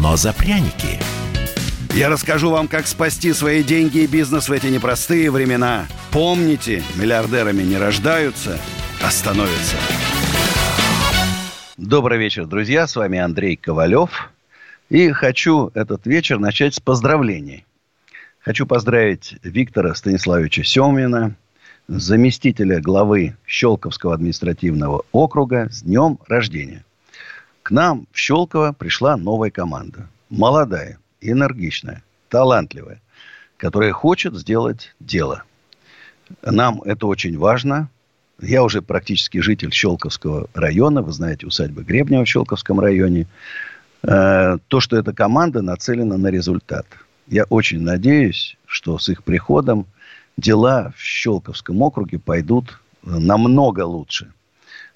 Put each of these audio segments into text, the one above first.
но за пряники. Я расскажу вам, как спасти свои деньги и бизнес в эти непростые времена. Помните, миллиардерами не рождаются, а становятся. Добрый вечер, друзья. С вами Андрей Ковалев. И хочу этот вечер начать с поздравлений. Хочу поздравить Виктора Станиславовича Семина, заместителя главы Щелковского административного округа с днем рождения. К нам в Щелково пришла новая команда. Молодая, энергичная, талантливая, которая хочет сделать дело. Нам это очень важно. Я уже практически житель Щелковского района. Вы знаете, усадьба Гребнева в Щелковском районе. Э, то, что эта команда нацелена на результат. Я очень надеюсь, что с их приходом дела в Щелковском округе пойдут намного лучше.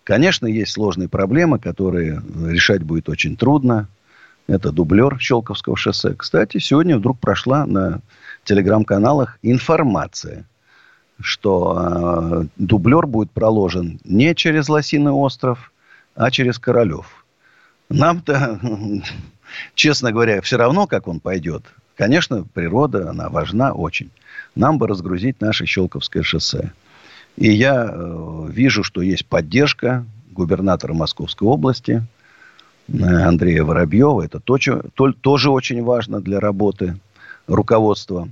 Конечно, есть сложные проблемы, которые решать будет очень трудно. Это дублер Щелковского шоссе. Кстати, сегодня вдруг прошла на телеграм-каналах информация, что э, дублер будет проложен не через Лосиный остров, а через Королев. Нам-то, честно говоря, все равно, как он пойдет. Конечно, природа, она важна очень. Нам бы разгрузить наше Щелковское шоссе. И я э, вижу, что есть поддержка губернатора Московской области э, Андрея Воробьева. Это то, что, то, тоже очень важно для работы руководства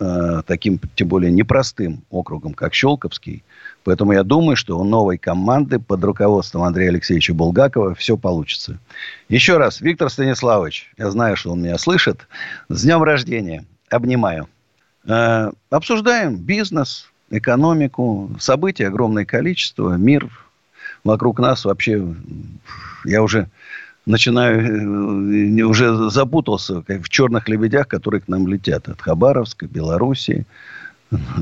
э, таким, тем более, непростым округом, как Щелковский. Поэтому я думаю, что у новой команды под руководством Андрея Алексеевича Булгакова все получится. Еще раз, Виктор Станиславович, я знаю, что он меня слышит. С днем рождения. Обнимаю. Э, обсуждаем бизнес, экономику, событий огромное количество, мир вокруг нас вообще, я уже начинаю, э, уже запутался как в черных лебедях, которые к нам летят от Хабаровска, Белоруссии,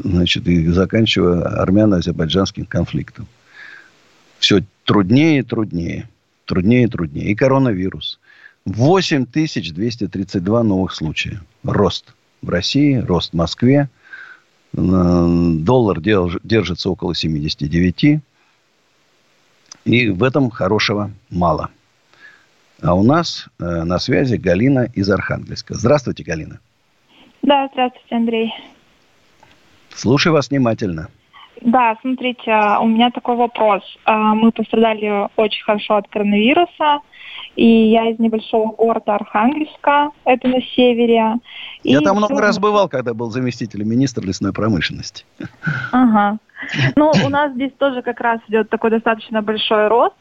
значит, и заканчивая армяно-азербайджанским конфликтом. Все труднее и труднее. Труднее и труднее. И коронавирус. 8232 новых случая. Рост в России, рост в Москве. Доллар держится около 79. И в этом хорошего мало. А у нас э, на связи Галина из Архангельска. Здравствуйте, Галина. Да, здравствуйте, Андрей. Слушаю вас внимательно. Да, смотрите, у меня такой вопрос. А, мы пострадали очень хорошо от коронавируса. И я из небольшого города Архангельска, это на севере. Я и там много раз бывал, когда был заместителем министра лесной промышленности. Ага. Ну, у нас здесь тоже как раз идет такой достаточно большой рост,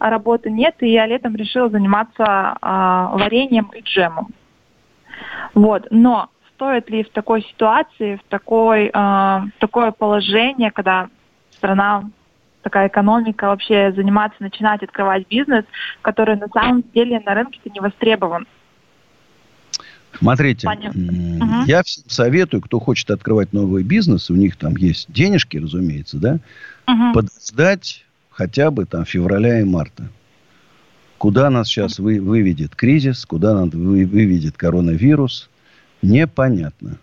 а работы нет, и я летом решила заниматься а, вареньем и джемом. Вот, но стоит ли в такой ситуации, в такой, а, такое положение, когда страна такая экономика, вообще заниматься, начинать открывать бизнес, который на самом деле на рынке-то не востребован. Смотрите, Понятно. я всем советую, кто хочет открывать новый бизнес, у них там есть денежки, разумеется, да, угу. подождать хотя бы там февраля и марта. Куда нас сейчас вы, выведет кризис, куда нас вы, выведет коронавирус, непонятно.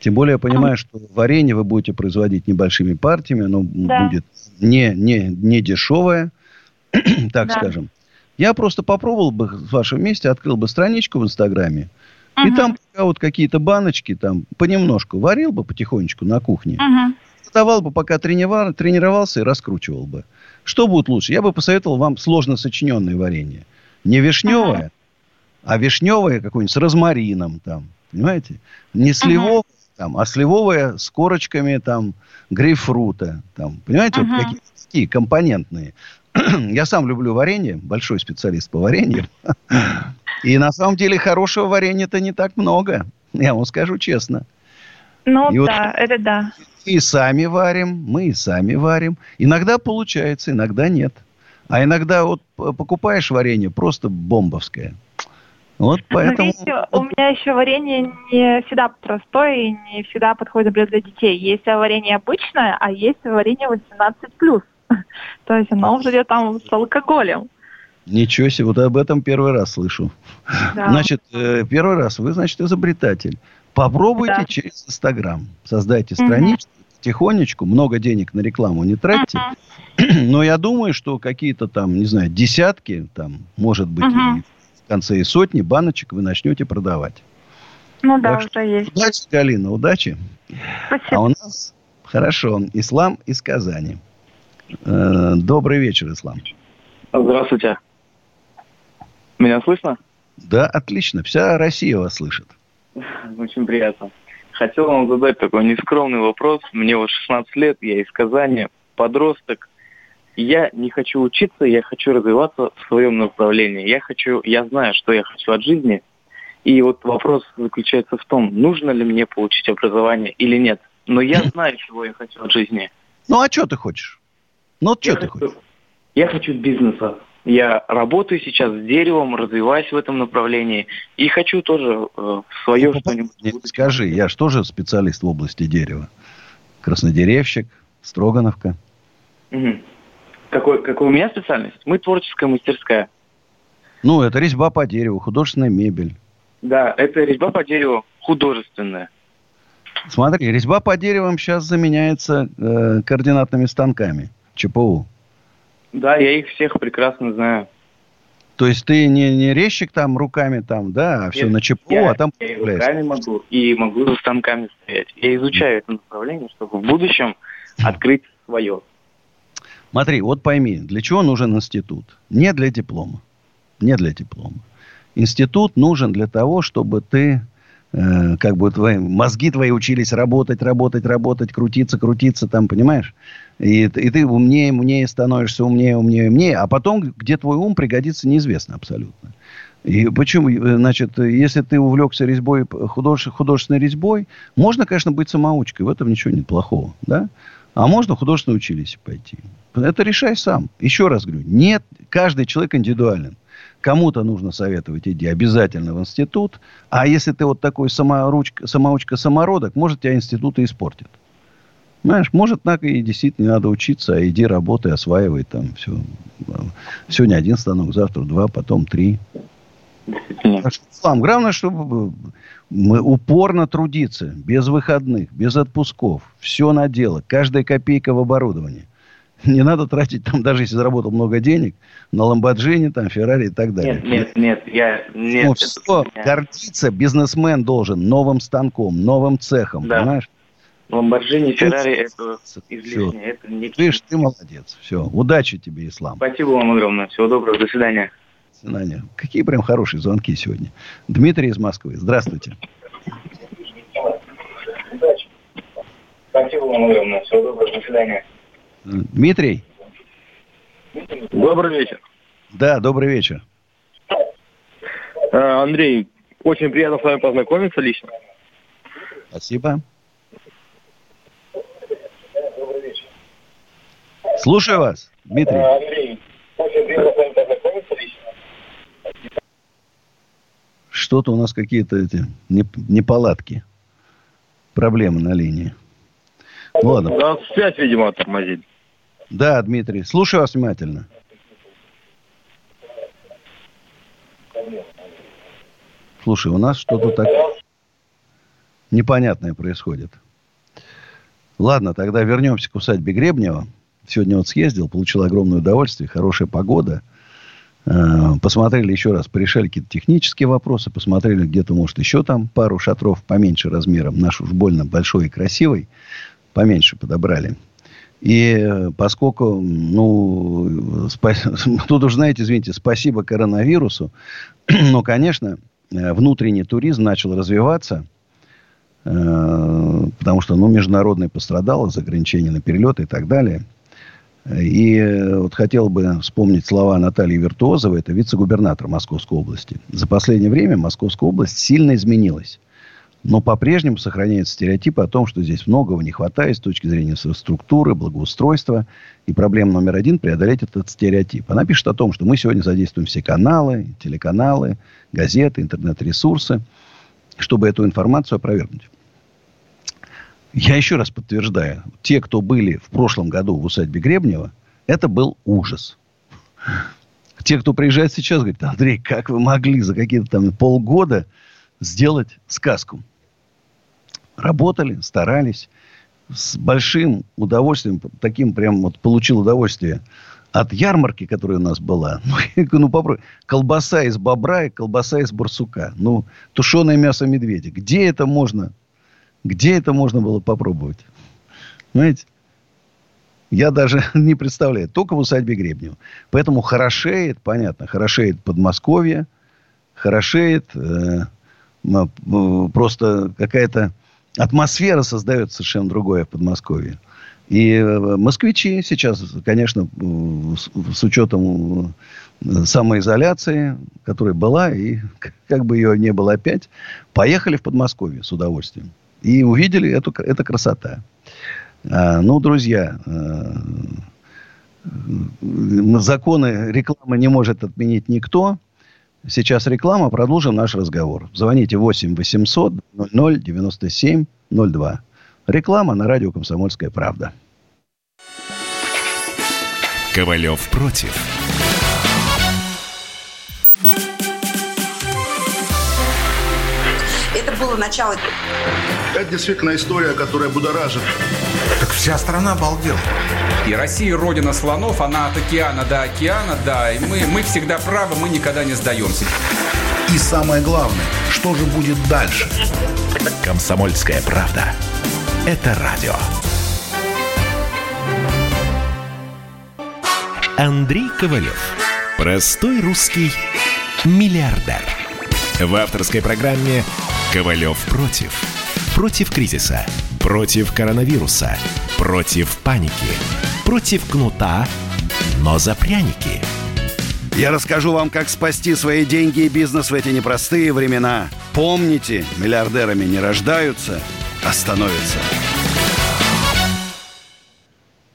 Тем более я понимаю, что варенье вы будете производить небольшими партиями, оно да. будет не, не, не дешевое, так да. скажем. Я просто попробовал бы в вашем месте, открыл бы страничку в Инстаграме, угу. и там пока вот какие-то баночки там понемножку варил бы потихонечку на кухне, угу. давал бы, пока тренировал, тренировался и раскручивал бы. Что будет лучше? Я бы посоветовал вам сложно сочиненное варенье. Не вишневое, угу. а вишневое какое-нибудь с розмарином там, понимаете? Не сливовое, там, а сливовая с корочками там грейпфрута, там, понимаете, uh-huh. вот какие такие компонентные. Я сам люблю варенье, большой специалист по варенью. И на самом деле хорошего варенья-то не так много, я вам скажу честно. Ну и да, вот это да. И сами варим, мы и сами варим. Иногда получается, иногда нет. А иногда вот покупаешь варенье просто бомбовское. Вот поэтому... Видите, у меня еще варенье не всегда простое и не всегда подходит для детей. Есть варенье обычное, а есть варенье 18+. То есть оно уже идет там с алкоголем. Ничего себе, вот об этом первый раз слышу. Да. Значит, э, первый раз вы, значит, изобретатель. Попробуйте да. через Инстаграм. Создайте страничку, угу. тихонечку, много денег на рекламу не тратьте. Угу. Но я думаю, что какие-то там, не знаю, десятки, там, может быть, угу. Конце и сотни баночек вы начнете продавать. Ну да, так уже есть. Удачи, Галина, удачи. Спасибо. А у нас, хорошо, Ислам из Казани. Э, добрый вечер, Ислам. Здравствуйте. Меня слышно? Да, отлично. Вся Россия вас слышит. Очень приятно. Хотел вам задать такой нескромный вопрос. Мне вот 16 лет, я из Казани, подросток. Я не хочу учиться, я хочу развиваться в своем направлении. Я хочу, я знаю, что я хочу от жизни. И вот вопрос заключается в том, нужно ли мне получить образование или нет. Но я знаю, чего я хочу от жизни. Ну а что ты хочешь? Ну, что ты хочу, хочешь? Я хочу бизнеса. Я работаю сейчас с деревом, развиваюсь в этом направлении и хочу тоже э, свое ну, что-нибудь. Скажи, я же специалист в области дерева? Краснодеревщик, Строгановка. Угу. Какой, какой у меня специальность? Мы творческая мастерская. Ну, это резьба по дереву, художественная мебель. Да, это резьба по дереву художественная. Смотри, резьба по деревам сейчас заменяется э, координатными станками ЧПУ. Да, я их всех прекрасно знаю. То есть ты не, не резчик там руками там, да, а Нет, все на ЧПУ, я, а там... Я и руками могу, и могу за станками стоять. Я изучаю это направление, чтобы в будущем открыть свое. Смотри, вот пойми, для чего нужен институт? Не для диплома. Не для диплома. Институт нужен для того, чтобы ты Э, как бы твои мозги твои учились работать, работать, работать, крутиться, крутиться, там, понимаешь? И, и ты умнее, умнее становишься, умнее, умнее, умнее, а потом, где твой ум пригодится, неизвестно абсолютно. И почему, э, значит, если ты увлекся резьбой, художественной, художественной резьбой, можно, конечно, быть самоучкой, в этом ничего нет плохого, да? А можно в художественное училище пойти. Это решай сам. Еще раз говорю, нет, каждый человек индивидуален. Кому-то нужно советовать, иди обязательно в институт. А если ты вот такой саморучка, самоучка-самородок, может, тебя институт и испортит. Знаешь, может, так и действительно надо учиться, а иди работай, осваивай там все. Сегодня один станок, завтра два, потом три. Ислам, главное, чтобы мы упорно трудиться, без выходных, без отпусков. Все на дело, каждая копейка в оборудовании. Не надо тратить там, даже если заработал много денег, на Ламборджини, там, Феррари и так далее. Нет, нет, нет, я... Нет, ну, все, меня... гордиться бизнесмен должен новым станком, новым цехом, да. понимаешь? Ламборджини, Феррари, это излишне, это не... Видишь, ты молодец. Все, удачи тебе, Ислам. Спасибо вам огромное. Всего доброго, до свидания. До свидания. Какие прям хорошие звонки сегодня. Дмитрий из Москвы, здравствуйте. Удачи. Спасибо вам огромное. Всего доброго, до свидания. Дмитрий? Добрый вечер. Да, добрый вечер. А, Андрей, очень приятно с вами познакомиться лично. Спасибо. Слушаю вас, Дмитрий. А, Андрей, очень приятно с вами познакомиться лично. Что-то у нас какие-то эти неполадки, проблемы на линии. Ладно. Да, связь, видимо, тормозит. Да, Дмитрий. Слушаю вас внимательно. Слушай, у нас что-то так непонятное происходит. Ладно, тогда вернемся к усадьбе Гребнева. Сегодня вот съездил, получил огромное удовольствие, хорошая погода. Э, посмотрели еще раз, порешали какие-то технические вопросы, посмотрели где-то, может, еще там пару шатров поменьше размером. Наш уж больно большой и красивый. Поменьше подобрали. И э, поскольку, ну, спа- тут уж, знаете, извините, спасибо коронавирусу, но, конечно, э, внутренний туризм начал развиваться, э, потому что, ну, международный пострадал из ограничений на перелеты и так далее. И вот хотел бы вспомнить слова Натальи Виртуозовой, это вице-губернатор Московской области. За последнее время Московская область сильно изменилась. Но по-прежнему сохраняется стереотип о том, что здесь многого не хватает с точки зрения инфраструктуры, благоустройства. И проблема номер один – преодолеть этот стереотип. Она пишет о том, что мы сегодня задействуем все каналы, телеканалы, газеты, интернет-ресурсы, чтобы эту информацию опровергнуть. Я еще раз подтверждаю. Те, кто были в прошлом году в усадьбе Гребнева, это был ужас. Те, кто приезжает сейчас, говорят, Андрей, как вы могли за какие-то там полгода сделать сказку? Работали, старались. С большим удовольствием, таким прям вот получил удовольствие от ярмарки, которая у нас была. Ну, ну попробуй. Колбаса из бобра и колбаса из барсука. Ну, тушеное мясо медведя. Где это можно? Где это можно было попробовать? Знаете? Я даже не представляю. Только в усадьбе Гребнева. Поэтому хорошеет, понятно, хорошеет Подмосковье, хорошеет э, просто какая-то атмосфера создается совершенно другое в Подмосковье. И э, москвичи сейчас, конечно, с учетом э, самоизоляции, которая была, и как бы ее не было опять, поехали в Подмосковье с удовольствием. И увидели эту, эту красота. А, ну, друзья, законы рекламы не может отменить никто. Сейчас реклама, продолжим наш разговор. Звоните 8 800 00 97 02. Реклама на радио «Комсомольская правда». Ковалев против. Начало. Это действительно история, которая будоражит. Так вся страна обалдела. И Россия родина слонов, она от океана до океана, да. И мы, мы всегда правы, мы никогда не сдаемся. И самое главное, что же будет дальше? Комсомольская правда. Это радио. Андрей Ковалев. Простой русский миллиардер. В авторской программе «Ковалев против». Против кризиса. Против коронавируса. Против паники. Против кнута, но за пряники. Я расскажу вам, как спасти свои деньги и бизнес в эти непростые времена. Помните, миллиардерами не рождаются, а становятся.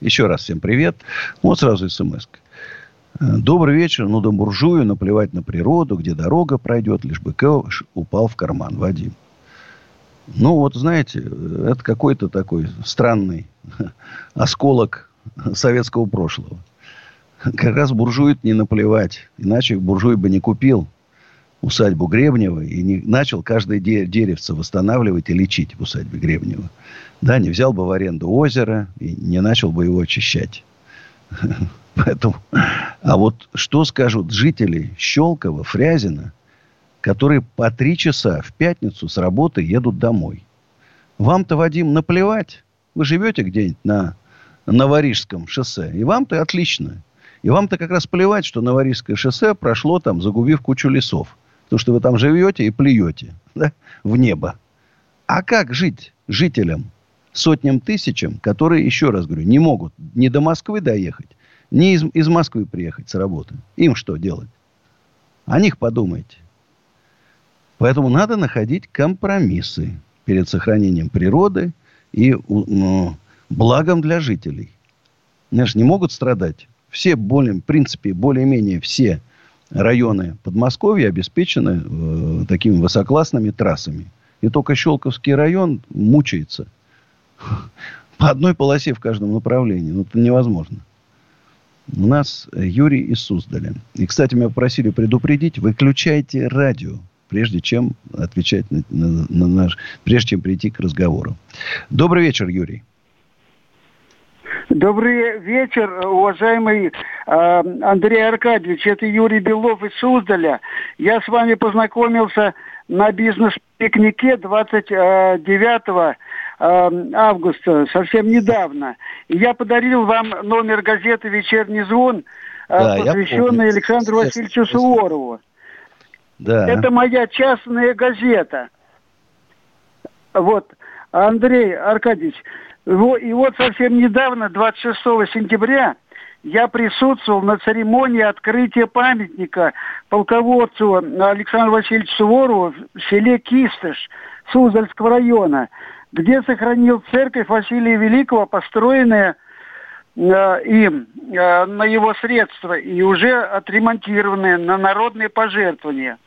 Еще раз всем привет. Вот сразу смс -ка. Добрый вечер. Ну, до буржую наплевать на природу, где дорога пройдет, лишь бы кэш упал в карман. Вадим. Ну, вот знаете, это какой-то такой странный осколок советского прошлого. Как раз буржует не наплевать. Иначе буржуй бы не купил усадьбу Гребнева и не начал каждое деревце восстанавливать и лечить в усадьбе Гребнева. Да, не взял бы в аренду озеро и не начал бы его очищать. Поэтому... А вот что скажут жители Щелкова, Фрязина, которые по три часа в пятницу с работы едут домой? Вам-то, Вадим, наплевать. Вы живете где-нибудь на Новорижском шоссе. И вам-то отлично. И вам-то как раз плевать, что Новорижское шоссе прошло там, загубив кучу лесов. Потому что вы там живете и плюете да, в небо. А как жить жителям, сотням тысячам, которые, еще раз говорю, не могут ни до Москвы доехать, ни из, из Москвы приехать с работы? Им что делать? О них подумайте. Поэтому надо находить компромиссы перед сохранением природы и ну, благом для жителей. Знаешь, не могут страдать. Все, более, в принципе, более-менее все районы Подмосковья обеспечены э, такими высоклассными трассами. И только Щелковский район мучается. По одной полосе в каждом направлении. Ну, это невозможно. У нас Юрий из Суздаля. И, кстати, меня попросили предупредить, выключайте радио прежде чем отвечать на, на, на наш, прежде чем прийти к разговору. Добрый вечер, Юрий. Добрый вечер, уважаемый э, Андрей Аркадьевич. Это Юрий Белов из Суздаля. Я с вами познакомился на бизнес-пикнике 29 э, августа, совсем недавно. И я подарил вам номер газеты «Вечерний звон», э, да, посвященный Александру Васильевичу Суворову. Да. Это моя частная газета. Вот, Андрей Аркадьевич, и вот совсем недавно, 26 сентября, я присутствовал на церемонии открытия памятника полководцу Александру Васильевичу Суворову в селе Кистыш Суздальского района, где сохранил церковь Василия Великого, построенная э, им э, на его средства и уже отремонтированные на народные пожертвования.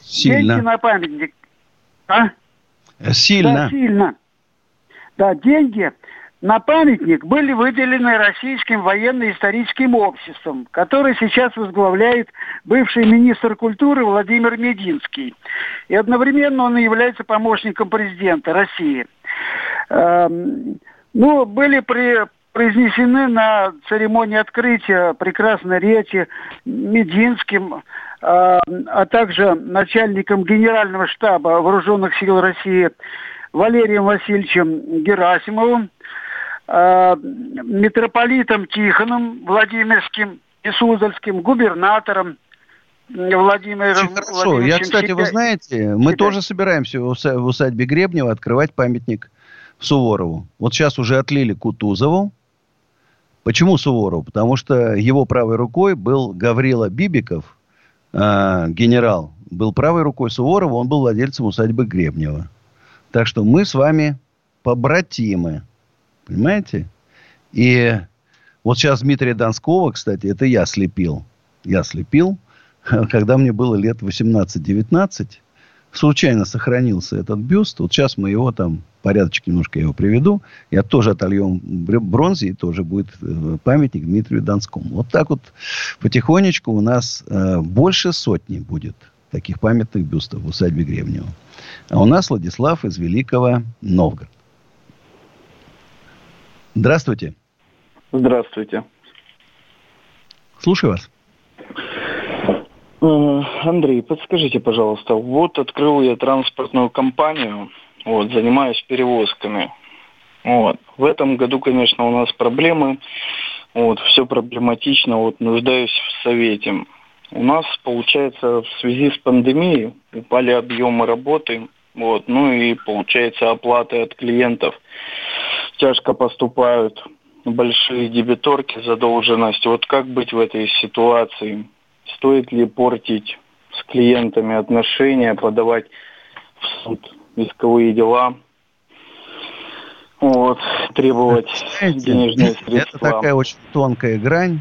Сильно. Деньги на памятник. А? Сильно. Да, сильно. Да, деньги на памятник были выделены Российским военно-историческим обществом, который сейчас возглавляет бывший министр культуры Владимир Мединский. И одновременно он является помощником президента России. Эм, ну, были при, произнесены на церемонии открытия прекрасной речи Мединским, э, а также начальником Генерального штаба Вооруженных сил России Валерием Васильевичем Герасимовым, э, митрополитом Тихоном Владимирским и Суздальским, губернатором Владимиром хорошо. Я, кстати, вы знаете, мы тоже собираемся в усадьбе Гребнева открывать памятник Суворову. Вот сейчас уже отлили Кутузову. Почему Суворову? Потому что его правой рукой был Гаврила Бибиков, э, генерал, был правой рукой Суворова, он был владельцем усадьбы Гребнева. Так что мы с вами побратимы. Понимаете? И вот сейчас Дмитрия Донского, кстати, это я слепил. Я слепил, когда мне было лет 18-19. Случайно сохранился этот бюст. Вот сейчас мы его там, порядочек немножко его приведу. Я тоже отольем бронзе, и тоже будет э, памятник Дмитрию Донскому. Вот так вот потихонечку у нас э, больше сотни будет таких памятных бюстов в усадьбе Гребнева. А у нас Владислав из Великого Новгорода. Здравствуйте. Здравствуйте. Слушаю вас. Э, Андрей, подскажите, пожалуйста, вот открыл я транспортную компанию, вот, занимаюсь перевозками. Вот. В этом году, конечно, у нас проблемы, вот, все проблематично, вот, нуждаюсь в совете. У нас, получается, в связи с пандемией упали объемы работы, вот, ну и, получается, оплаты от клиентов тяжко поступают большие дебиторки, задолженность. Вот как быть в этой ситуации? Стоит ли портить с клиентами отношения, подавать в суд исковые дела? Вот, требовать Знаете, денежные средства. Это такая очень тонкая грань.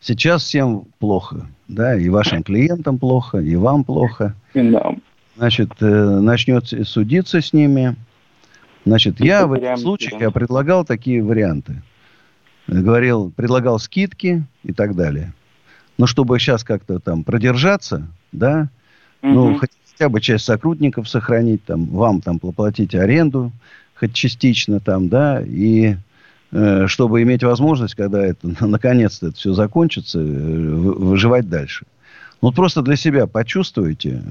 Сейчас всем плохо, да, и вашим клиентам плохо, и вам плохо. Да. Значит, э, начнет судиться с ними, Значит, я в этом случае я предлагал такие варианты. Говорил, предлагал скидки и так далее. Но чтобы сейчас как-то там продержаться, да, угу. ну, хотя бы часть сотрудников сохранить, там, вам там платить аренду, хоть частично там, да, и э, чтобы иметь возможность, когда это наконец-то это все закончится, э, выживать дальше. Вот просто для себя почувствуйте,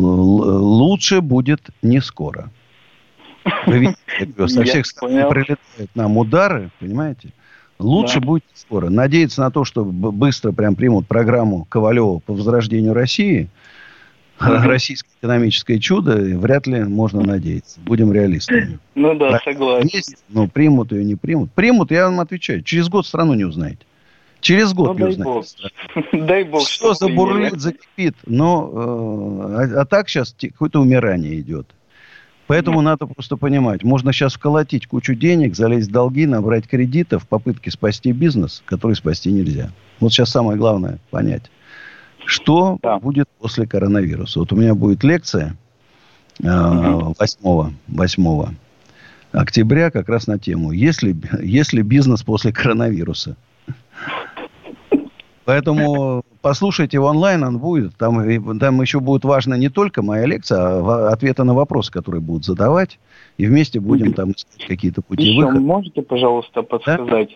лучше будет не скоро. Вы видите, со всех сторон прилетают нам удары, понимаете? Лучше да. будет скоро. Надеяться на то, что быстро прям примут программу Ковалева по возрождению России, mm российское экономическое чудо, вряд ли можно надеяться. Будем реалистами. Ну да, так, согласен. Есть, но примут ее, не примут. Примут, я вам отвечаю. Через год страну не узнаете. Через год ну, не узнаете. Дай бог. Все забурлит, закипит. Но, э, а, а так сейчас какое-то умирание идет. Поэтому надо просто понимать, можно сейчас вколотить кучу денег, залезть в долги, набрать кредитов в попытке спасти бизнес, который спасти нельзя. Вот сейчас самое главное понять, что да. будет после коронавируса. Вот у меня будет лекция э, 8, 8 октября как раз на тему, если, если бизнес после коронавируса. Поэтому послушайте в онлайн, он будет. Там, там еще будет важна не только моя лекция, а ответы на вопросы, которые будут задавать. И вместе будем там искать какие-то пути еще выхода. можете, пожалуйста, подсказать? Да?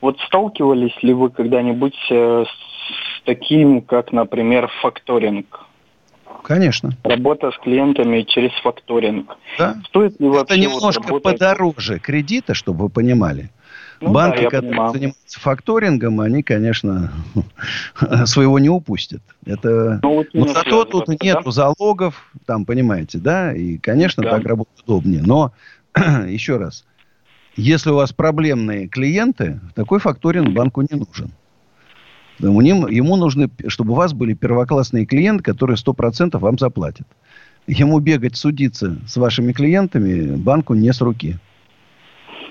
Вот сталкивались ли вы когда-нибудь э, с таким, как, например, факторинг? Конечно. Работа с клиентами через факторинг. Да. Стоит ли вообще Это немножко вот работать... подороже кредита, чтобы вы понимали. Ну, Банки, да, которые понимаю. занимаются факторингом, они, конечно, своего не упустят. Это... Ну, вот Но зато тут это, нету да? залогов, там, понимаете, да, и, конечно, да. так работать удобнее. Но, еще раз, если у вас проблемные клиенты, такой факторинг банку не нужен. Ему, ему нужны, чтобы у вас были первоклассные клиенты, которые 100% вам заплатят. ему бегать судиться с вашими клиентами банку не с руки.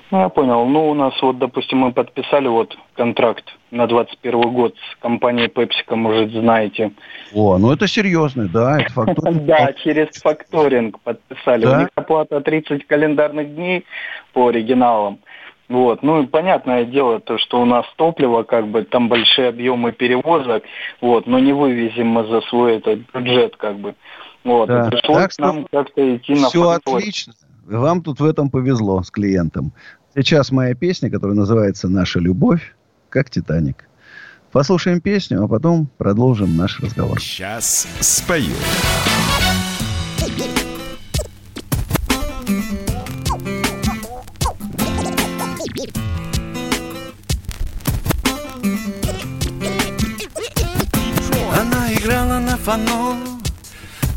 Ну, я понял. Ну, у нас вот, допустим, мы подписали вот контракт на 21 год с компанией Pepsi, может, знаете. О, ну это серьезно, да, это факторинг. Да, через факторинг подписали. У них оплата 30 календарных дней по оригиналам. Вот, ну и понятное дело, то, что у нас топливо, как бы там большие объемы перевозок, вот, но не вывезем мы за свой этот бюджет, как бы. Вот, да. пришлось так нам как-то идти на Все отлично. Вам тут в этом повезло с клиентом. Сейчас моя песня, которая называется «Наша любовь», как «Титаник». Послушаем песню, а потом продолжим наш разговор. Сейчас спою. Она играла на фано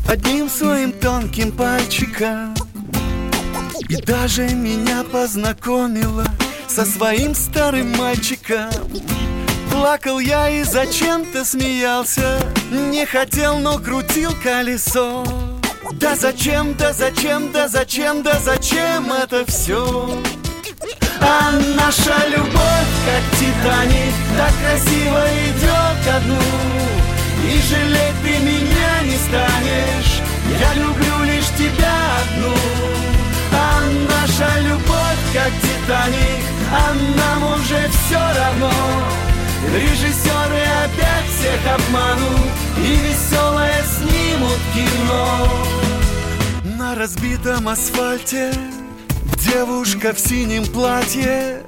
одним своим тонким пальчиком и даже меня познакомила со своим старым мальчиком. Плакал я и зачем-то смеялся Не хотел, но крутил колесо. Да зачем, да зачем, да зачем, да зачем это все? А наша любовь, как Титаник, так красиво идет ко дну И жалеть ты меня не станешь Я люблю лишь тебя одну наша любовь, как Титаник А нам уже все равно. Режиссеры опять всех обманут И веселое снимут кино. На разбитом асфальте Девушка в синем платье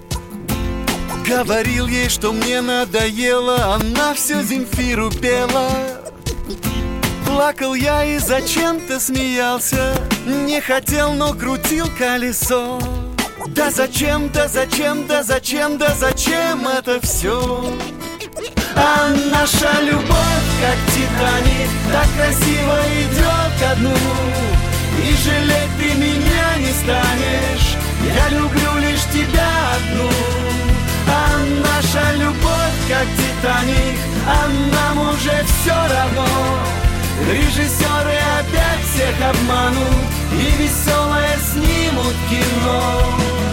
Говорил ей, что мне надоело Она все Земфиру пела. Плакал я и зачем-то смеялся Не хотел, но крутил колесо. Да зачем, да зачем, да зачем, да зачем это все? А наша любовь, как Титаник Так красиво идет ко дну И жалеть ты меня не станешь Я люблю лишь тебя одну. А наша любовь, как Титаник А нам уже все равно Режиссеры опять всех обманут И веселое снимут кино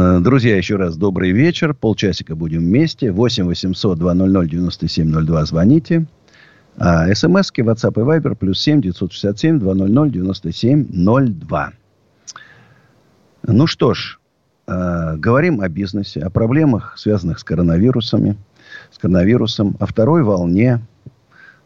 Э, друзья, еще раз добрый вечер. Полчасика будем вместе. 8 800 200 9702 звоните. А смски, WhatsApp и Viber плюс 7 967 200 9702. Ну что ж, э, говорим о бизнесе, о проблемах, связанных с коронавирусами, с коронавирусом, о второй волне,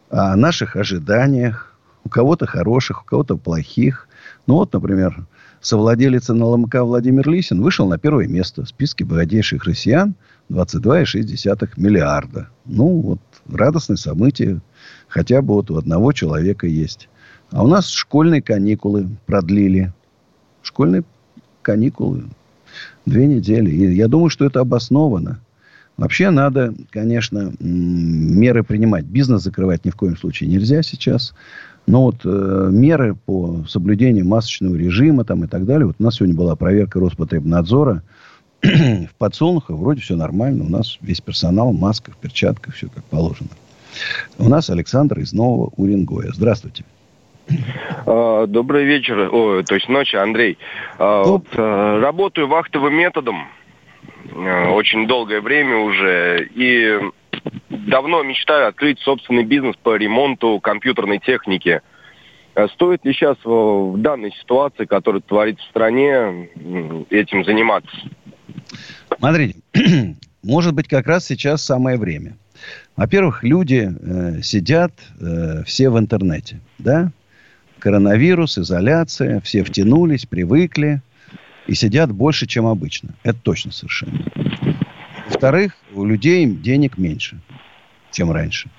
о наших ожиданиях, у кого-то хороших, у кого-то плохих. Ну вот, например, совладелец НЛМК Владимир Лисин вышел на первое место в списке богатейших россиян 22,6 миллиарда. Ну, вот радостное событие. Хотя бы вот у одного человека есть. А у нас школьные каникулы продлили. Школьные каникулы. Две недели. И я думаю, что это обосновано. Вообще надо, конечно, меры принимать. Бизнес закрывать ни в коем случае нельзя сейчас. Но вот э, меры по соблюдению масочного режима там, и так далее. Вот у нас сегодня была проверка Роспотребнадзора. в подсолнухах вроде все нормально. У нас весь персонал в масках, перчатках, все как положено. У нас Александр из Нового Уренгоя. Здравствуйте. А, добрый вечер, о, то есть ночи, Андрей. Вот, а, работаю вахтовым методом очень долгое время уже и давно мечтаю открыть собственный бизнес по ремонту компьютерной техники. Стоит ли сейчас в данной ситуации, которая творится в стране, этим заниматься? Смотрите, может быть, как раз сейчас самое время. Во-первых, люди э, сидят э, все в интернете, да? Коронавирус, изоляция, все втянулись, привыкли и сидят больше, чем обычно. Это точно совершенно. Во-вторых, у людей денег меньше, чем раньше.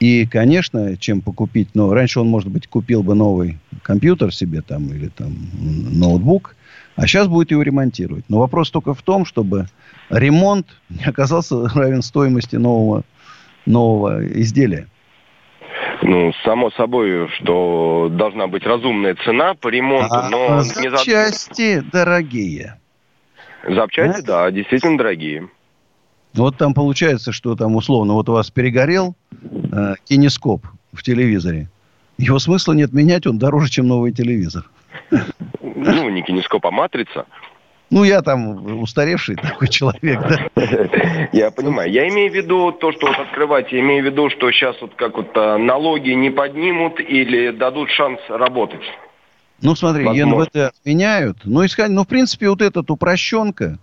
И, конечно, чем покупить, ну, раньше он, может быть, купил бы новый компьютер себе там или там ноутбук, а сейчас будет его ремонтировать. Но вопрос только в том, чтобы ремонт не оказался равен стоимости нового, нового изделия. Ну, само собой, что должна быть разумная цена по ремонту, а, но... Запчасти не дорогие. Запчасти, да? да, действительно дорогие. Вот там получается, что там условно, вот у вас перегорел э, кинескоп в телевизоре. Его смысла нет менять, он дороже, чем новый телевизор. Ну, не кинескоп, а матрица. Ну, я там устаревший такой человек, да? Я понимаю. Я имею в виду то, что вот открывать, я имею в виду, что сейчас вот как вот а, налоги не поднимут или дадут шанс работать. Ну, смотри, Возможно. ЕНВТ отменяют. Ну, искать, ну, в принципе, вот этот упрощенка,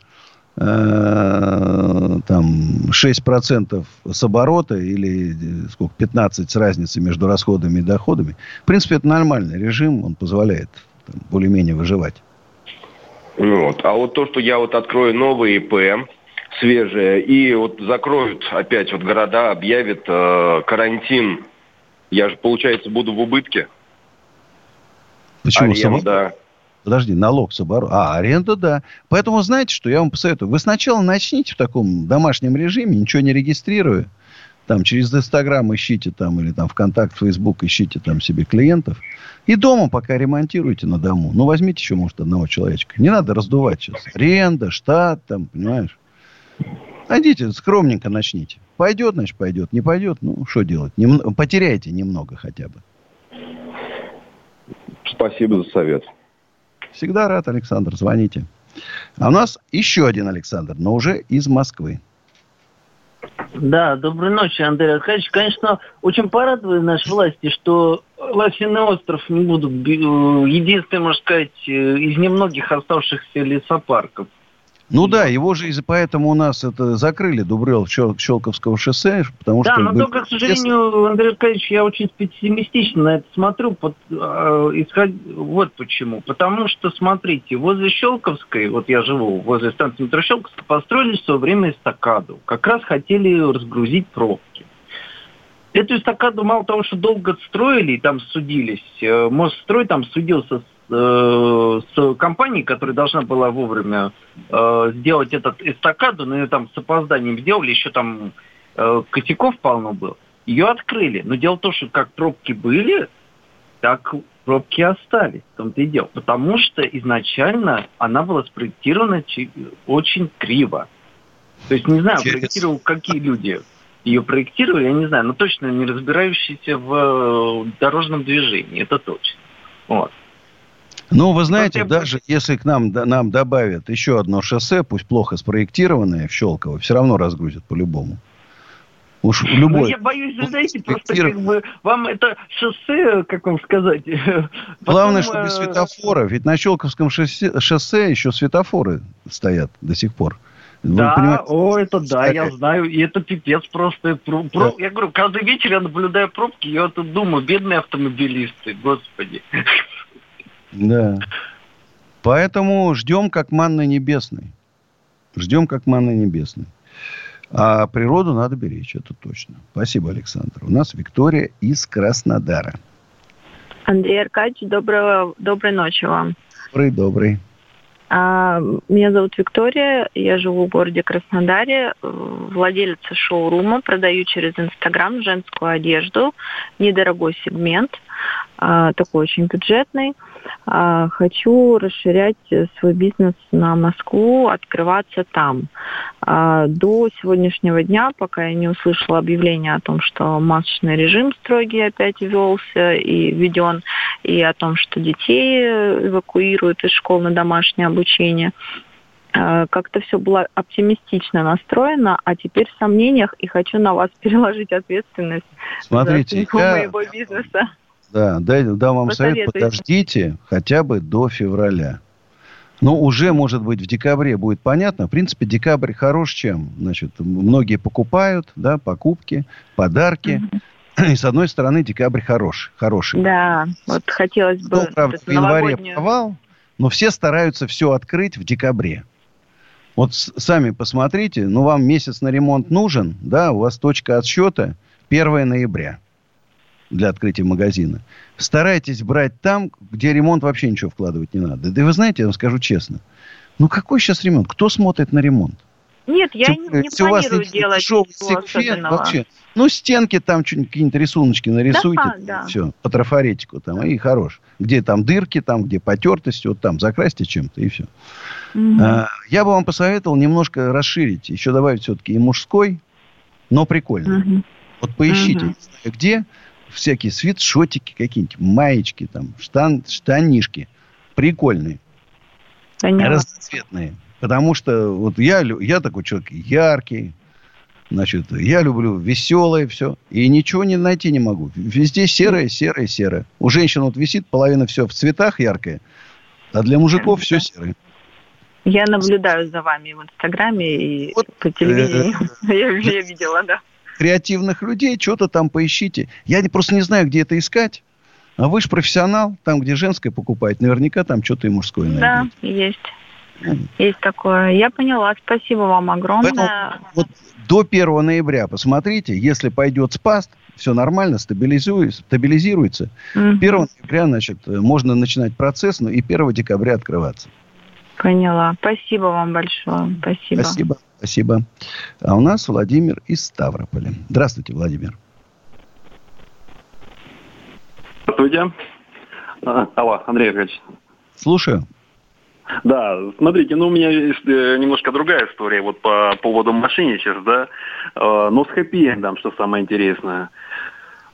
там, 6% с оборота или э, сколько, 15 с разницей между расходами и доходами. В принципе, это нормальный режим, он позволяет более-менее выживать. Вот. А вот то, что я вот открою новые ИП, свежие, и вот закроют опять вот города, объявят э, карантин, я же, получается, буду в убытке. Почему? Аренда. Подожди, налог с оборота. А, аренда, да. Поэтому знаете, что я вам посоветую? Вы сначала начните в таком домашнем режиме, ничего не регистрируя. Там через Инстаграм ищите там, или там ВКонтакт, Фейсбук ищите там себе клиентов. И дома пока ремонтируйте на дому. Ну, возьмите еще, может, одного человечка. Не надо раздувать сейчас. Аренда, штат, там, понимаешь. Найдите, скромненько начните. Пойдет, значит, пойдет. Не пойдет, ну, что делать? Нем... Потеряйте немного хотя бы. Спасибо за совет. Всегда рад, Александр. Звоните. А у нас еще один Александр, но уже из Москвы. Да, доброй ночи, Андрей Аркадьевич. Конечно, очень порадовали наши власти, что Лосиный остров не будут э, единственный, можно сказать, э, из немногих оставшихся лесопарков. Ну да, его же из-за поэтому у нас это закрыли Дубрел Щелковского шоссе, потому да, что... Да, но только, к сожалению, Андрей Аркадьевич, я очень пессимистично на это смотрю, под, э, исход... вот почему. Потому что, смотрите, возле Щелковской, вот я живу возле станции метро Щелковской, построили в свое время эстакаду. Как раз хотели разгрузить пробки. Эту эстакаду мало того, что долго строили и там судились, э, Мосстрой там судился с с компанией, которая должна была вовремя э, сделать этот эстакаду, но ее там с опозданием сделали, еще там э, косяков полно было. Ее открыли. Но дело в том, что как пробки были, так пробки остались. В том-то и дело. Потому что изначально она была спроектирована очень криво. То есть, не знаю, Через... проектировал какие люди ее проектировали, я не знаю, но точно не разбирающиеся в э, дорожном движении, это точно. Вот. Ну, вы знаете, Проблема... даже если к нам, да, нам добавят еще одно шоссе, пусть плохо спроектированное в Щелково, все равно разгрузят по-любому. Уж любой. Ну, я боюсь, вы знаете, просто как бы вам это шоссе, как вам сказать... Главное, Потом, что без э, светофора. Ведь на Щелковском шоссе, шоссе еще светофоры стоят до сих пор. Вы да, понимаете? о, это да, я знаю. И это пипец просто. Про, да. Я говорю, каждый вечер я наблюдаю пробки, я вот думаю, бедные автомобилисты, господи. Да. Поэтому ждем как манны небесной. Ждем как манны небесной. А природу надо беречь, это точно. Спасибо, Александр. У нас Виктория из Краснодара. Андрей Аркадьевич, доброго, доброй ночи вам. Добрый, добрый. А, меня зовут Виктория, я живу в городе Краснодаре, владелица шоурума, продаю через Инстаграм женскую одежду, недорогой сегмент. а, такой очень бюджетный. А, хочу расширять свой бизнес на Москву, открываться там. А, до сегодняшнего дня, пока я не услышала объявление о том, что масочный режим строгий опять ввелся и введен, и о том, что детей эвакуируют из школ на домашнее обучение, а, как-то все было оптимистично настроено, а теперь в сомнениях и хочу на вас переложить ответственность Смотрите, за я... моего бизнеса. Да, дай, дам вам совет, подождите хотя бы до февраля. Но уже, может быть, в декабре будет понятно. В принципе, декабрь хорош чем? Значит, многие покупают, да, покупки, подарки. И, с одной стороны, декабрь хорош, хороший. Да, вот хотелось бы... Ну, правда, в январе новогоднюю... провал, но все стараются все открыть в декабре. Вот сами посмотрите, ну, вам месяц на ремонт нужен, да, у вас точка отсчета 1 ноября для открытия магазина. Старайтесь брать там, где ремонт вообще ничего вкладывать не надо. Да и вы знаете, я вам скажу честно, ну какой сейчас ремонт? Кто смотрит на ремонт? Нет, я не, не планирую не, делать ничего особенного. Вообще. Ну, стенки там какие-нибудь рисуночки нарисуйте. Да, да. Все, по трафаретику там, и хорош. Где там дырки, там, где потертости, вот там закрасьте чем-то, и все. Угу. А, я бы вам посоветовал немножко расширить, еще добавить все-таки и мужской, но прикольно. Угу. Вот поищите, угу. где всякие свитшотики какие-нибудь, маечки там, штан, штанишки. Прикольные. Понятно. Разноцветные. Потому что вот я, я такой человек яркий, значит, я люблю веселое все. И ничего не найти не могу. Везде серое, серое, серое. У женщин вот висит половина все в цветах яркое, а для мужиков все серое. Я наблюдаю за вами в Инстаграме и вот, по телевидению. Э, я, я видела, да креативных людей, что-то там поищите. Я просто не знаю, где это искать. А вы же профессионал, там, где женское покупает, наверняка там что-то и мужское найдете. Да, есть. Есть такое. Я поняла. Спасибо вам огромное. Поэтому вот до 1 ноября посмотрите, если пойдет спаст, все нормально, стабилизируется. стабилизируется. Угу. 1 ноября, значит, можно начинать процесс, ну и 1 декабря открываться. Поняла. Спасибо вам большое. Спасибо. Спасибо. Спасибо. А у нас Владимир из Ставрополя. Здравствуйте, Владимир. Здравствуйте. А, алло, Андрей Ильич. Слушаю. Да, смотрите, ну у меня есть э, немножко другая история вот по поводу мошенничеств, да, э, но с хэппи-эндом, что самое интересное.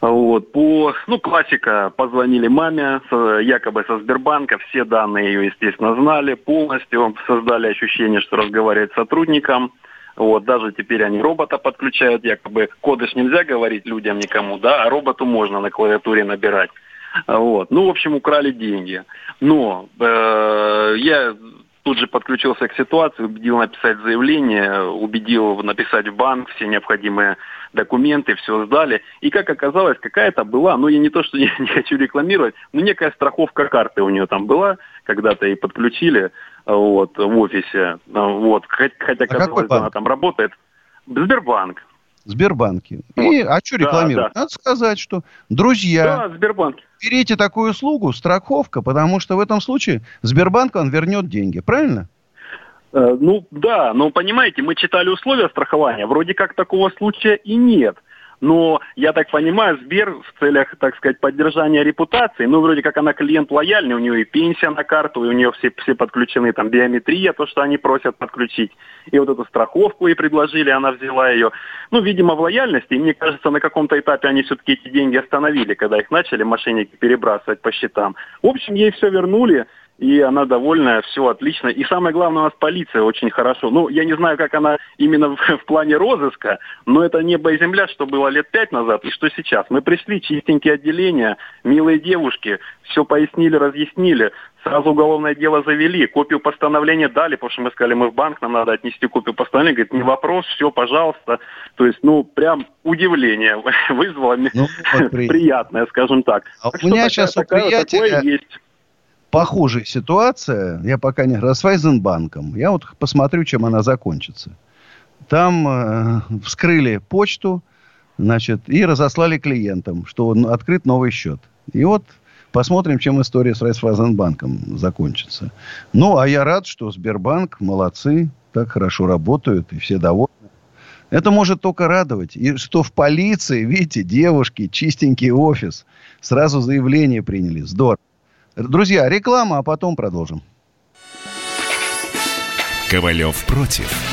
Вот, по, ну, классика, позвонили маме, якобы со Сбербанка, все данные ее, естественно, знали полностью, создали ощущение, что разговаривает с сотрудником. Вот, даже теперь они робота подключают, якобы коды нельзя говорить людям никому, да, а роботу можно на клавиатуре набирать. Вот. Ну, в общем, украли деньги. Но э, я тут же подключился к ситуации, убедил написать заявление, убедил написать в банк все необходимые документы, все сдали. И как оказалось, какая-то была, ну я не то, что не, не хочу рекламировать, но некая страховка карты у нее там была, когда-то и подключили вот, в офисе. Вот. Хотя, а казалось, она там работает. Сбербанк. Сбербанке. Вот. И, а что рекламировать? Да, да. Надо сказать, что, друзья, да, Сбербанк. берите такую услугу, страховка, потому что в этом случае Сбербанк вам вернет деньги. Правильно? Э, ну да, но понимаете, мы читали условия страхования, вроде как такого случая и нет. Но, я так понимаю, Сбер в целях, так сказать, поддержания репутации, ну, вроде как она клиент лояльный, у нее и пенсия на карту, и у нее все, все подключены, там, биометрия, то, что они просят подключить. И вот эту страховку ей предложили, она взяла ее. Ну, видимо, в лояльности. И мне кажется, на каком-то этапе они все-таки эти деньги остановили, когда их начали мошенники перебрасывать по счетам. В общем, ей все вернули и она довольная, все отлично. И самое главное, у нас полиция очень хорошо. Ну, я не знаю, как она именно в, в плане розыска, но это небо и земля, что было лет пять назад и что сейчас. Мы пришли, чистенькие отделения, милые девушки, все пояснили, разъяснили, сразу уголовное дело завели, копию постановления дали, потому что мы сказали, мы в банк, нам надо отнести копию постановления. Говорит, не вопрос, все, пожалуйста. То есть, ну, прям удивление вызвало ну, вот, приятное, скажем так. А так у меня сейчас такая, у приятеля... такое есть похожая ситуация, я пока не... С Вайзенбанком. Я вот посмотрю, чем она закончится. Там э, вскрыли почту, значит, и разослали клиентам, что открыт новый счет. И вот посмотрим, чем история с Райфайзенбанком закончится. Ну, а я рад, что Сбербанк молодцы, так хорошо работают, и все довольны. Это может только радовать. И что в полиции, видите, девушки, чистенький офис. Сразу заявление приняли. Здорово. Друзья, реклама, а потом продолжим. Ковалев против.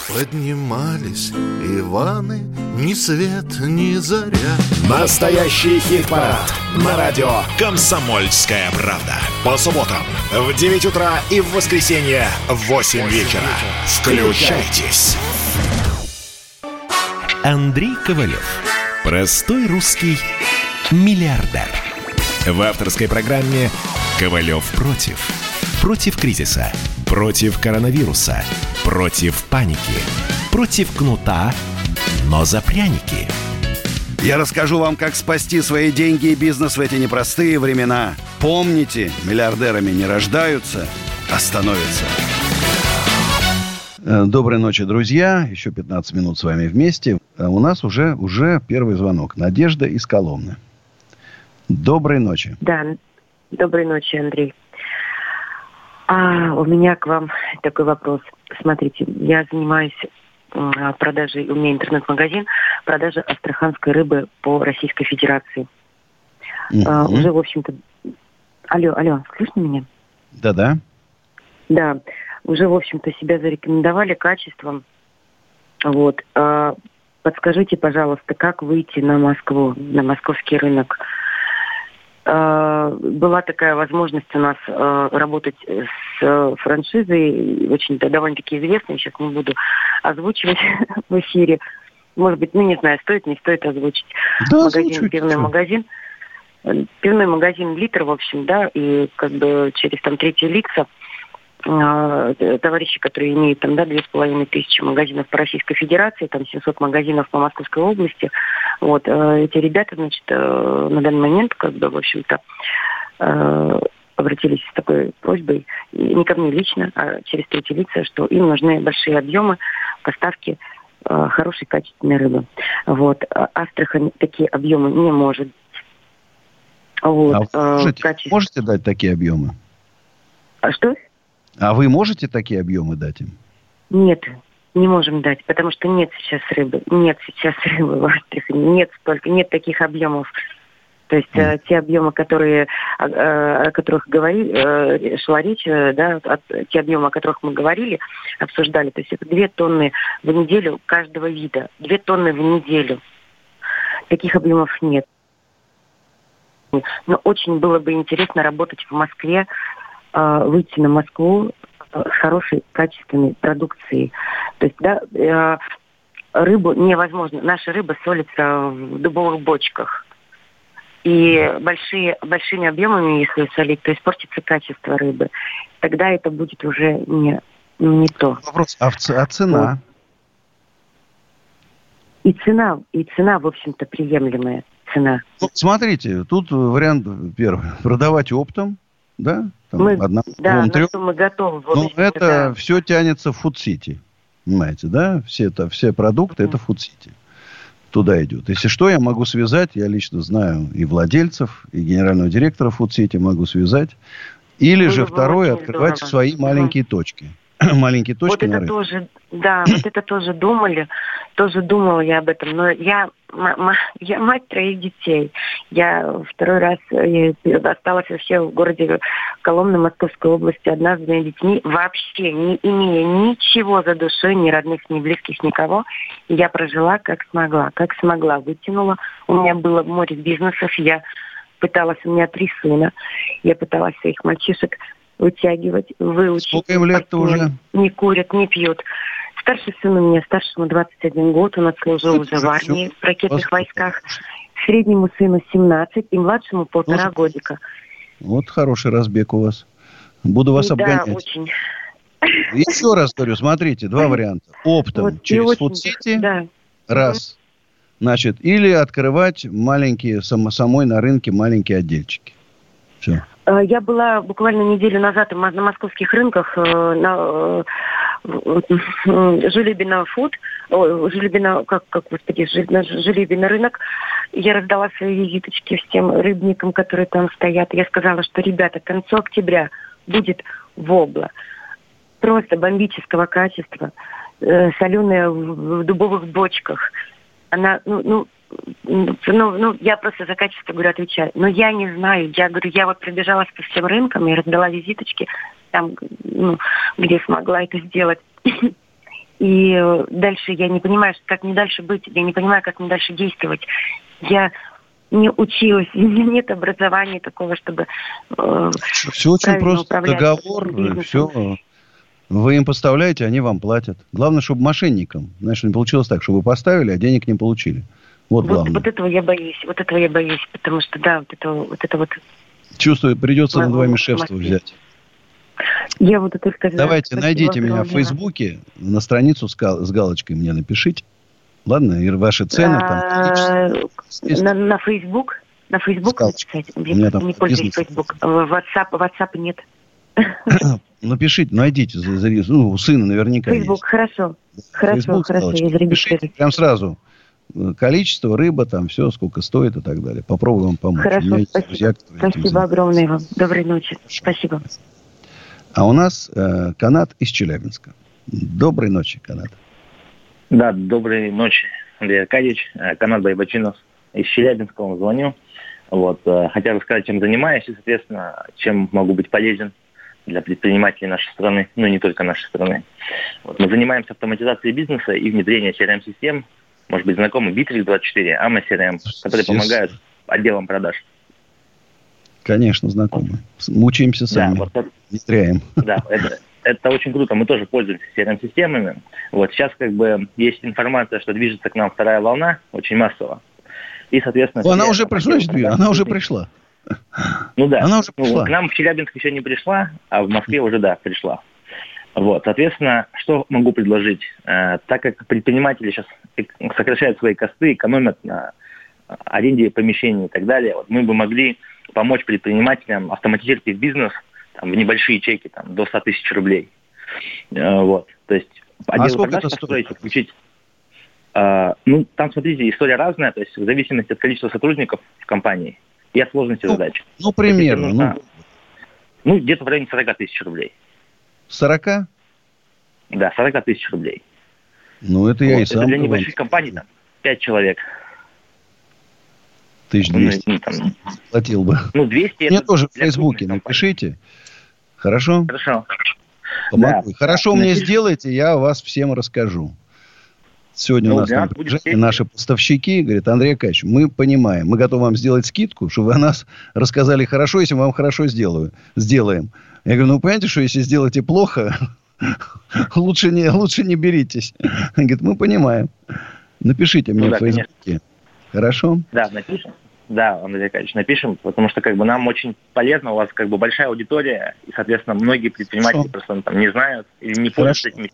Поднимались Иваны, ни свет, ни заря. Настоящий хит-парад на радио «Комсомольская правда». По субботам в 9 утра и в воскресенье в 8 вечера. Включайтесь. Андрей Ковалев. Простой русский миллиардер. В авторской программе «Ковалев против». Против кризиса. Против коронавируса. Против паники. Против кнута, но за пряники. Я расскажу вам, как спасти свои деньги и бизнес в эти непростые времена. Помните, миллиардерами не рождаются, а становятся. Э, Доброй ночи, друзья. Еще 15 минут с вами вместе. А у нас уже, уже первый звонок. Надежда из Коломны. Доброй ночи. Да, доброй ночи, Андрей. А, у меня к вам такой вопрос. Смотрите, я занимаюсь а, продажей, у меня интернет-магазин, продажа астраханской рыбы по Российской Федерации. Мгм. А, уже, в общем-то... Алло, алло, слышно меня? Да-да. Да, уже, в общем-то, себя зарекомендовали качеством. Вот. А, подскажите, пожалуйста, как выйти на Москву, на московский рынок? А, Была такая возможность у нас а, работать с э, франшизой, очень да, довольно-таки известной, сейчас не буду озвучивать в эфире. Может быть, ну не знаю, стоит, не стоит озвучить. Да, магазин, пивной магазин. Э, Пивной магазин «Литр», в общем, да, и как бы через там третьи лица э, товарищи, которые имеют там, да, две с половиной тысячи магазинов по Российской Федерации, там 700 магазинов по Московской области. Вот, э, эти ребята, значит, э, на данный момент, как бы, в общем-то, э, обратились с такой просьбой, не ко мне лично, а через третьи лица, что им нужны большие объемы поставки э, хорошей качественной рыбы. Вот. А Астрахань такие объемы не может. Вот. А вы э, можете, качество- можете дать такие объемы? А что? А вы можете такие объемы дать им? Нет, не можем дать, потому что нет сейчас рыбы. Нет сейчас рыбы в Астрахани. Нет столько, нет таких объемов. То есть э, те объемы, которые, о, э, о которых говорили, э, шла речь, э, да, от- те объемы, о которых мы говорили, обсуждали, то есть это две тонны в неделю каждого вида. Две тонны в неделю. Таких объемов нет. Но очень было бы интересно работать в Москве, э, выйти на Москву э, с хорошей, качественной продукцией. То есть, да, э, рыбу невозможно. Наша рыба солится в дубовых бочках. И большие, большими объемами, если солить, то испортится качество рыбы. Тогда это будет уже не, не то. Вопрос, а, в а цена? И цена, и цена, в общем-то, приемлемая цена. Ну, смотрите, тут вариант первый. Продавать оптом, да? Там мы, одна- да, двум, трем. мы готовы. в Ну, общем-то, это да. все тянется в фуд-сити. Понимаете, да? Все, это, все продукты, это фуд-сити. Туда идет. Если что, я могу связать, я лично знаю и владельцев, и генерального директора фуд-сити могу связать. Или Было же второе, открывать здорово. свои Мгм. маленькие точки. маленькие точки Вот это рынке. тоже, да, вот это тоже думали, тоже думала я об этом, но я, я мать троих детей. Я второй раз э, я осталась вообще в городе Коломна Московской области одна с двумя детьми, вообще не имея ничего за душой, ни родных, ни близких, никого. Я прожила как смогла, как смогла, вытянула. У меня было море бизнесов, я пыталась, у меня три сына, я пыталась своих мальчишек вытягивать, выучить. Сколько им лет-то уже? Не курят, не пьют. Старший сын у меня, старшему 21 год, он отслужил уже же в армии, в ракетных Господи. войсках. Среднему сыну 17 и младшему полтора годика. Вот хороший разбег у вас. Буду вас да, обгонять. очень. Еще раз говорю, смотрите, два варианта. Оптом Вот, через фуд-сити, Да. раз. Значит, или открывать маленькие, само- самой на рынке маленькие отдельчики. Все. Э, Я была буквально неделю назад на московских рынках э, на э, Жулебина фуд, ой, Жулебина, как, как, господи, Жи- на Жулебина рынок. Я раздала свои визиточки всем рыбникам, которые там стоят. Я сказала, что, ребята, к концу октября будет вобла. Просто бомбического качества. Соленая в дубовых бочках. Она, ну, ну, ну, ну, я просто за качество, говорю, отвечаю. Но я не знаю. Я говорю, я вот пробежалась по всем рынкам и раздала визиточки там, ну, где смогла это сделать. И э, дальше я не понимаю, как мне дальше быть. Я не понимаю, как мне дальше действовать. Я не училась, у меня нет образования такого, чтобы э, Все очень просто. Договор, бизнесом. все. Вы им поставляете, они вам платят. Главное, чтобы мошенникам. Знаешь, не получилось так, чтобы вы поставили, а денег не получили. Вот Вот, главное. вот этого я боюсь, вот этого я боюсь, потому что, да, вот это вот, это вот Чувствую, придется над вами шефство взять. я вот только за. Давайте, Спасибо найдите меня в. Фейсбуке, на страницу с, га- с галочкой мне напишите. Ладно, и ваши цены там. А, на, на Facebook, на Facebook написать. Меня там не пользуюсь. Facebook. WhatsApp, WhatsApp нет. Напишите, найдите, ну, у сына наверняка Facebook, хорошо. Хорошо, Facebook хорошо, галочка. я зарегистрирую. Прям сразу. Количество, рыба, там все, сколько стоит и так далее. Попробую вам помочь. Хорошо, есть друзья, спасибо. этим Спасибо огромное вам. Доброй ночи. Спасибо. А у нас э, канат из Челябинска. Доброй ночи, канат. Да, доброй ночи, Андрей Аркадьевич. Э, Канат Байбачинов из Челябинска вам звоню. Вот, э, хотел рассказать, чем занимаюсь и, соответственно, чем могу быть полезен для предпринимателей нашей страны, ну и не только нашей страны. Вот, мы занимаемся автоматизацией бизнеса и внедрением CRM-систем. Может быть, знакомы Bittrex24, AMA CRM, которые помогают отделам продаж. Конечно, знакомы. Мучаемся сами. Да, вот Внедряем. Да, это, это очень круто. Мы тоже пользуемся CRM-системами. Вот сейчас как бы есть информация, что движется к нам вторая волна, очень массово. И, соответственно... О, она уже пришла, хотели значит, она уже пришла. Ну да. Она уже Ну, пришла. к нам в Челябинск еще не пришла, а в Москве уже, да, пришла. Вот, соответственно, что могу предложить? Э, так как предприниматели сейчас сокращают свои косты, экономят на э, аренде помещений и так далее, вот мы бы могли помочь предпринимателям автоматизировать их бизнес там, в небольшие чеки, там, до 100 тысяч рублей. Э, вот, то есть А сколько это построить, включить. Ну, там, смотрите, история разная, то есть в зависимости от количества сотрудников в компании и от сложности задач. Ну, примерно. Нужно- Ну, ну, где-то в районе 40 тысяч рублей. 40? Да, 40 тысяч рублей. Ну, это я Вот, и это сам для бы вам небольших компаний, там, 5 человек. 1200 Ну, там, платил бы. ну, 200 Мне это тоже в для Фейсбуке напишите. Хорошо? Хорошо. Помогу. Да. Хорошо мне Напишите. сделайте, я вас всем расскажу. Сегодня Ну, у нас для напряжении честь. наши поставщики говорят, Андрей Акач, мы понимаем, мы готовы вам сделать скидку, чтобы вы о нас рассказали хорошо, если мы вам хорошо сделаю, сделаем. Я говорю, ну, понимаете, что если сделаете плохо, лучше не, лучше не беритесь. Он говорит, мы понимаем. Напишите мне Ну да, в Фейсбуке. Хорошо? Да, напишем. Да, Андрей Аркадьевич, напишем, потому что как бы нам очень полезно, у вас как бы большая аудитория, и, соответственно, многие предприниматели Хорошо. просто ну, там не знают или не пользуются этими.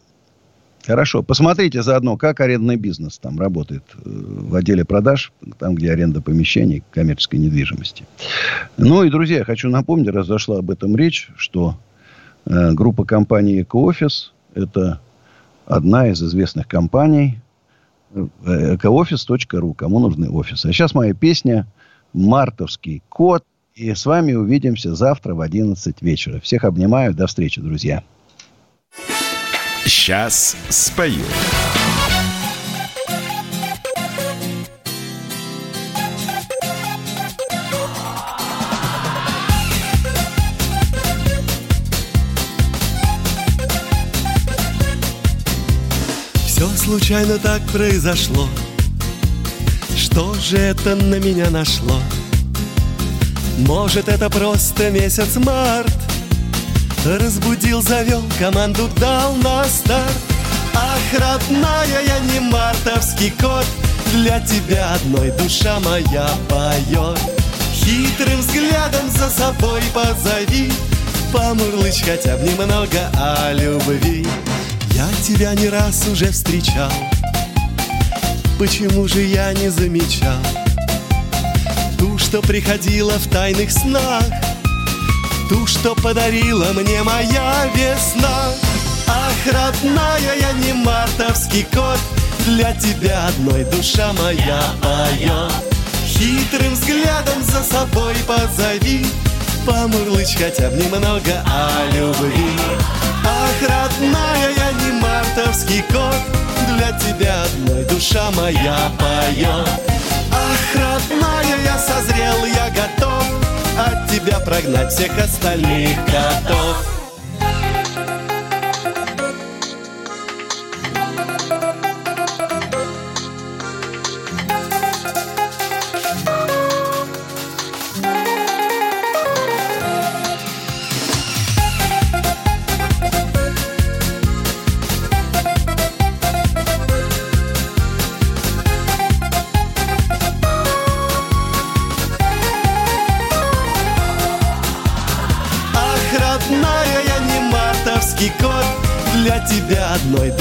Хорошо. Посмотрите заодно, как арендный бизнес там работает э, в отделе продаж, там, где аренда помещений коммерческой недвижимости. Ну и, друзья, хочу напомнить, раз зашла об этом речь, что э, группа компаний «Экоофис» – это одна из известных компаний экоофис.ру, кому нужны офисы. А сейчас моя песня «Мартовский кот». И с вами увидимся завтра в 11 вечера. Всех обнимаю. До встречи, друзья. Сейчас спою. Все случайно так произошло Что же это на меня нашло? Может, это просто месяц март Разбудил, завел, команду дал на старт. Ах, родная, я не мартовский кот. Для тебя одной душа моя поет. Хитрым взглядом за собой позови. Помурлычь хотя бы немного о любви. Я тебя не раз уже встречал. Почему же я не замечал? Ту, что приходила в тайных снах Ту, что подарила мне моя весна. Ах, родная, я не мартовский кот Для тебя одной душа моя поет. Хитрым взглядом за собой позови Помурлычь хотя бы немного о любви. Ах, родная, я не мартовский кот Для тебя одной душа моя поет. Ах, родная, я созрел, я готов От тебя прогнать всех остальных котов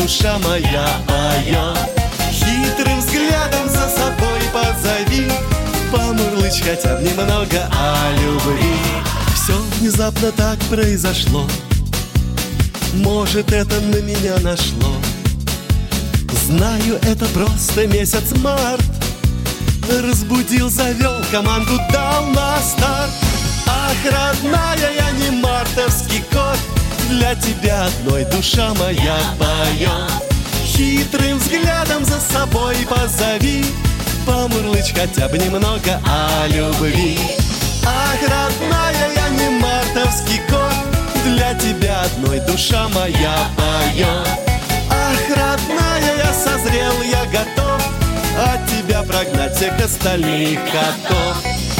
душа моя поет Хитрым взглядом за собой позови. Помурлычь хотя бы немного о любви. Все внезапно так произошло. Может это на меня нашло. Знаю, это просто месяц март. Разбудил, завел, команду дал на старт. Ах, родная, я не мартовский кот для тебя одной душа моя поет Хитрым взглядом за собой позови Помурлычь хотя бы немного о любви. Ах, родная, я не мартовский кот Для тебя одной душа моя поет Ах, родная, я созрел, я готов От тебя прогнать всех остальных котов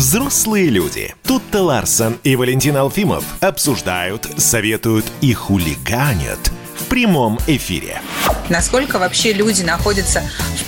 Взрослые люди. Тут-то Ларсон и Валентин Алфимов обсуждают, советуют и хулиганят в прямом эфире. Насколько вообще люди находятся